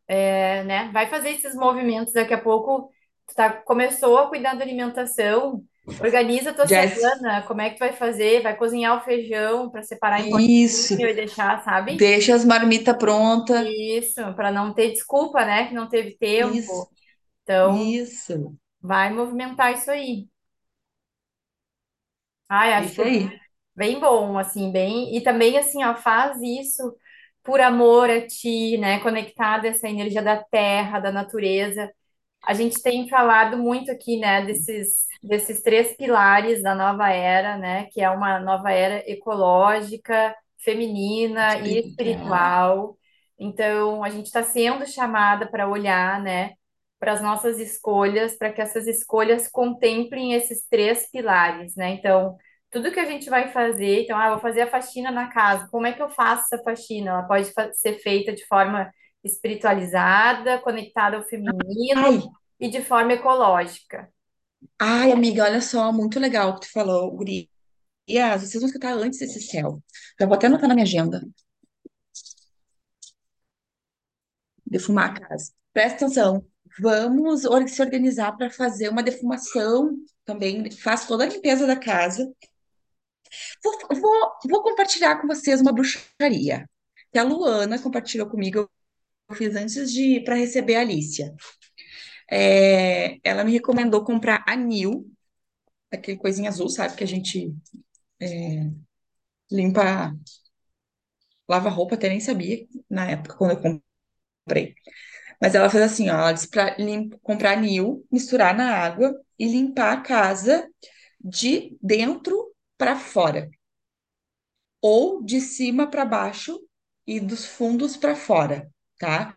é, né? Vai fazer esses movimentos daqui a pouco. Tu tá, começou a cuidar da alimentação, organiza a tua Jess, semana, como é que tu vai fazer? Vai cozinhar o feijão para separar em isso. e deixar, sabe? Deixa as marmitas prontas. Isso, para não ter desculpa, né? Que não teve Isso, tempo. Então, isso. vai movimentar isso aí. Ai, acho Isso aí. bem bom, assim, bem. E também, assim, ó, faz isso por amor a ti, né? Conectada a essa energia da terra, da natureza. A gente tem falado muito aqui, né, desses, desses três pilares da nova era, né? Que é uma nova era ecológica, feminina e Espiritual. espiritual. Então, a gente está sendo chamada para olhar, né? Para as nossas escolhas, para que essas escolhas contemplem esses três pilares, né? Então, tudo que a gente vai fazer, então, ah, vou fazer a faxina na casa. Como é que eu faço essa faxina? Ela pode ser feita de forma espiritualizada, conectada ao feminino Ai, e de forma ecológica. ai, amiga, olha só, muito legal o que tu falou, Gurias. Vocês vão escutar antes desse céu. Já vou até anotar na minha agenda. Defumar a casa. Presta atenção. Vamos se organizar para fazer uma defumação também. Faz toda a limpeza da casa. Vou, vou, vou compartilhar com vocês uma bruxaria que a Luana compartilhou comigo. Eu fiz antes de para receber a Alicia. É, ela me recomendou comprar anil, aquele coisinha azul, sabe? Que a gente limpa, lava roupa, até nem sabia na época quando eu comprei. Mas ela fez assim, ó, ela disse para comprar anil, misturar na água e limpar a casa de dentro para fora, ou de cima para baixo e dos fundos para fora, tá?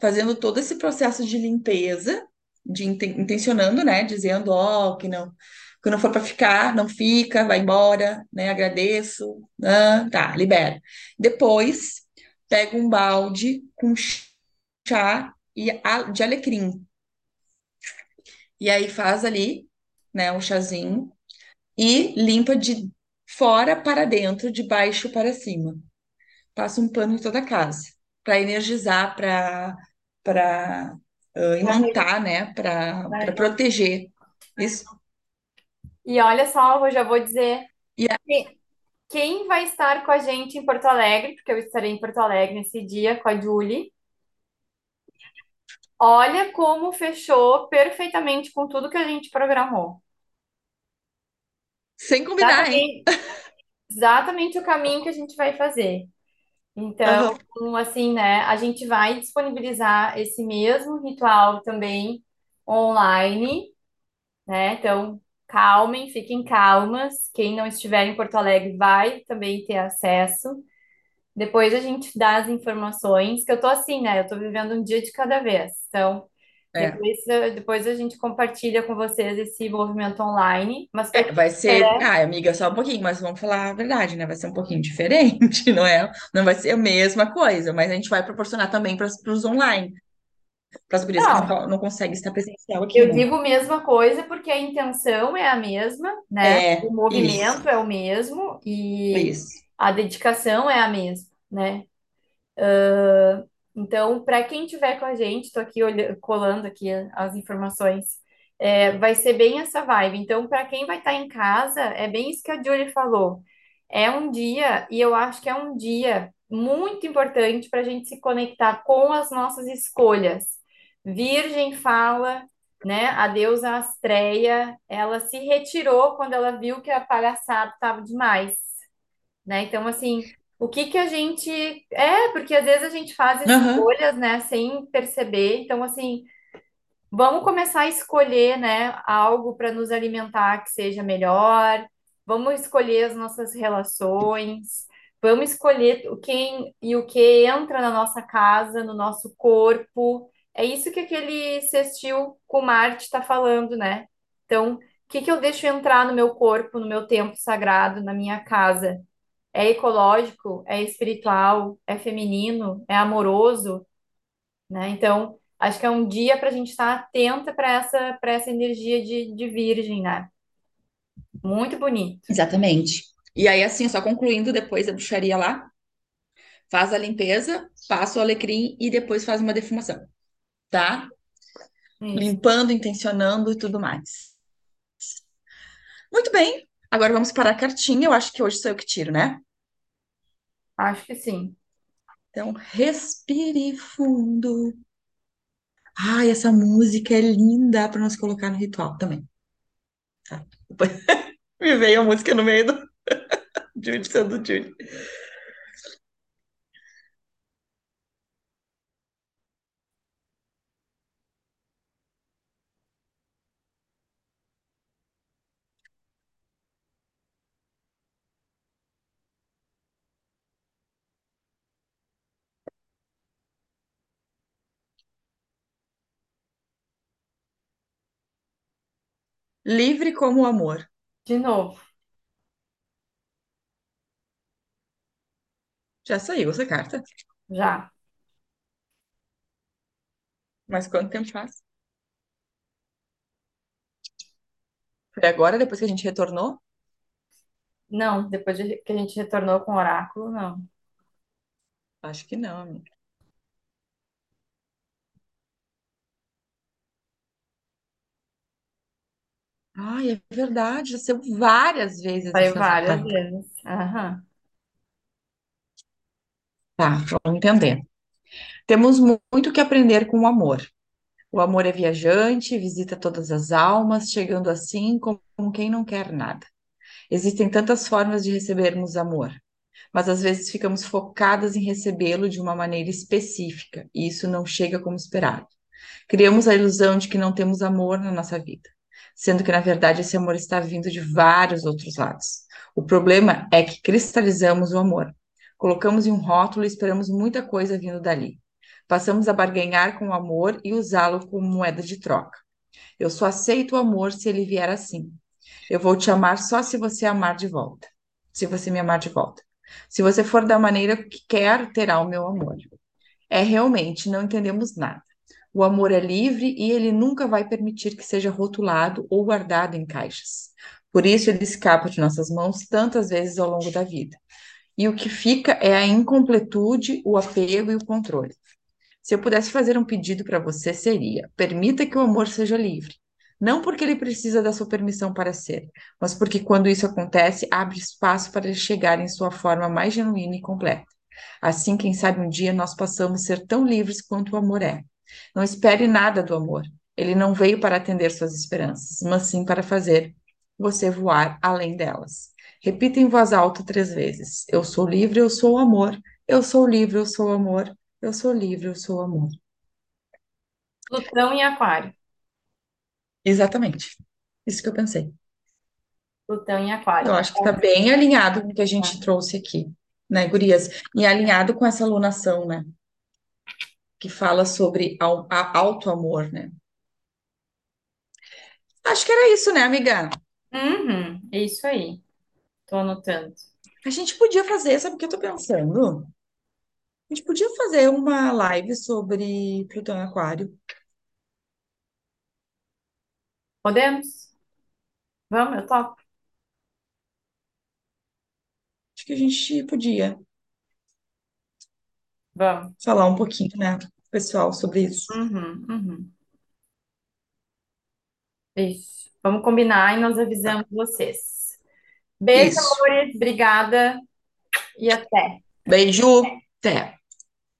Fazendo todo esse processo de limpeza, de inten- intencionando, né, dizendo, ó, que não que não for para ficar, não fica, vai embora, né? Agradeço, ah, tá, libera. Depois, pega um balde com chá e de alecrim. E aí faz ali, né, um chazinho e limpa de fora para dentro, de baixo para cima. Passa um pano em toda a casa para energizar, para para imantar, né, para proteger. Isso. E olha só, eu já vou dizer, quem vai estar com a gente em Porto Alegre, porque eu estarei em Porto Alegre nesse dia com a Julie. Olha como fechou perfeitamente com tudo que a gente programou. sem combinar, hein? Exatamente, exatamente o caminho que a gente vai fazer. Então, Aham. assim, né, a gente vai disponibilizar esse mesmo ritual também online, né? Então, calmem, fiquem calmas. Quem não estiver em Porto Alegre vai também ter acesso. Depois a gente dá as informações, que eu tô assim, né? Eu tô vivendo um dia de cada vez. Então, É. depois, eh, depois a gente compartilha com vocês esse movimento online. Mas É, vai ser, quer, ah, amiga, só um pouquinho, mas vamos falar a verdade, né? Vai ser um pouquinho diferente, não é? Não vai ser a mesma coisa, mas a gente vai proporcionar também para os online. Para as gurias que não, Não, não conseguem estar presencial aqui, eu né? digo a mesma coisa porque a intenção é a mesma, né? É, O isso, movimento é o mesmo e isso. A dedicação é a mesma, né? Então, para quem estiver com a gente, estou aqui olhando, colando aqui as informações, é, vai ser bem essa vibe. Então, para quem vai estar em casa, é bem isso que a Julie falou. É um dia, e eu acho que é um dia muito importante para a gente se conectar com as nossas escolhas. Virgem fala, né? A deusa Astreia, ela se retirou quando ela viu que a palhaçada estava demais né? Então, assim, o que que a gente. É, porque às vezes a gente faz escolhas, né, sem perceber. Então, assim, vamos começar a escolher, né, algo para nos alimentar que seja melhor. Vamos escolher as nossas relações. Vamos escolher o quem e o que entra na nossa casa, no nosso corpo. É isso que aquele sextil com Marte está falando, né? Então, o que que eu deixo entrar no meu corpo, no meu tempo sagrado, na minha casa? É ecológico, é espiritual, é feminino, é amoroso, né? Então, acho que é um dia para a gente estar atenta para essa, para essa energia de, de virgem, né? Muito bonito. exatamente. E aí, assim, só concluindo depois da bruxaria lá, faz a limpeza, passa o alecrim e depois faz uma defumação, tá? Isso, Limpando, intencionando e tudo mais. Muito bem. Agora vamos para a cartinha. Eu acho que hoje sou eu que tiro, né? acho que sim. Então, respire fundo. Ai, essa música é linda para nós colocar no ritual também. Tá? Me veio a música no meio do Judy sendo Judy. Livre como o amor. De novo, Já saiu essa carta. já. Mas quanto tempo faz? Foi agora, depois que a gente retornou? Não, depois de que a gente retornou com o oráculo, não. Acho que não, amiga. Ai, é verdade. Já saiu várias vezes Saiu essa várias vezes. Aham. Tá, vamos entender. Temos mu- muito que aprender com o amor. O amor é viajante, visita todas as almas, chegando assim como quem não quer nada. Existem tantas formas de recebermos amor, mas às vezes ficamos focadas em recebê-lo de uma maneira específica, e isso não chega como esperado. Criamos a ilusão de que não temos amor na nossa vida, sendo que na verdade esse amor está vindo de vários outros lados. O problema é que cristalizamos o amor. Colocamos em um rótulo e esperamos muita coisa vindo dali. Passamos a barganhar com o amor e usá-lo como moeda de troca. Eu só aceito o amor se ele vier assim. Eu vou te amar só se você amar de volta. Se você me amar de volta. Se você for da maneira que quer, terá o meu amor. É realmente, não entendemos nada. O amor é livre e ele nunca vai permitir que seja rotulado ou guardado em caixas. Por isso ele escapa de nossas mãos tantas vezes ao longo da vida. E o que fica é a incompletude, o apego e o controle. Se eu pudesse fazer um pedido para você, seria: permita que o amor seja livre. Não porque ele precisa da sua permissão para ser, mas porque quando isso acontece, abre espaço para ele chegar em sua forma mais genuína e completa. Assim, quem sabe um dia nós possamos ser tão livres quanto o amor é. Não espere nada do amor. Ele não veio para atender suas esperanças, mas sim para fazer você voar além delas. Repita em voz alta três vezes: Eu sou livre, eu sou amor. Eu sou livre, eu sou amor. Eu sou livre, eu sou amor. Plutão em Aquário. Exatamente. Isso que eu pensei. Plutão em Eu Aquário. acho que está bem alinhado com o que a gente trouxe aqui, né, gurias? E alinhado com essa alunação, né? Que fala sobre auto-amor, né? Acho que era isso, né, amiga? Uhum, é isso aí. Tô anotando. A gente podia fazer, sabe o que eu tô pensando? A gente podia fazer uma live sobre Plutão Aquário. Podemos? Vamos, eu topo. Acho que a gente podia Vamos. falar um pouquinho, né, pessoal, sobre isso. Uhum, uhum. Isso. Vamos combinar e nós avisamos vocês. Beijo, Isso. amores. Obrigada e até. Beijo. Até.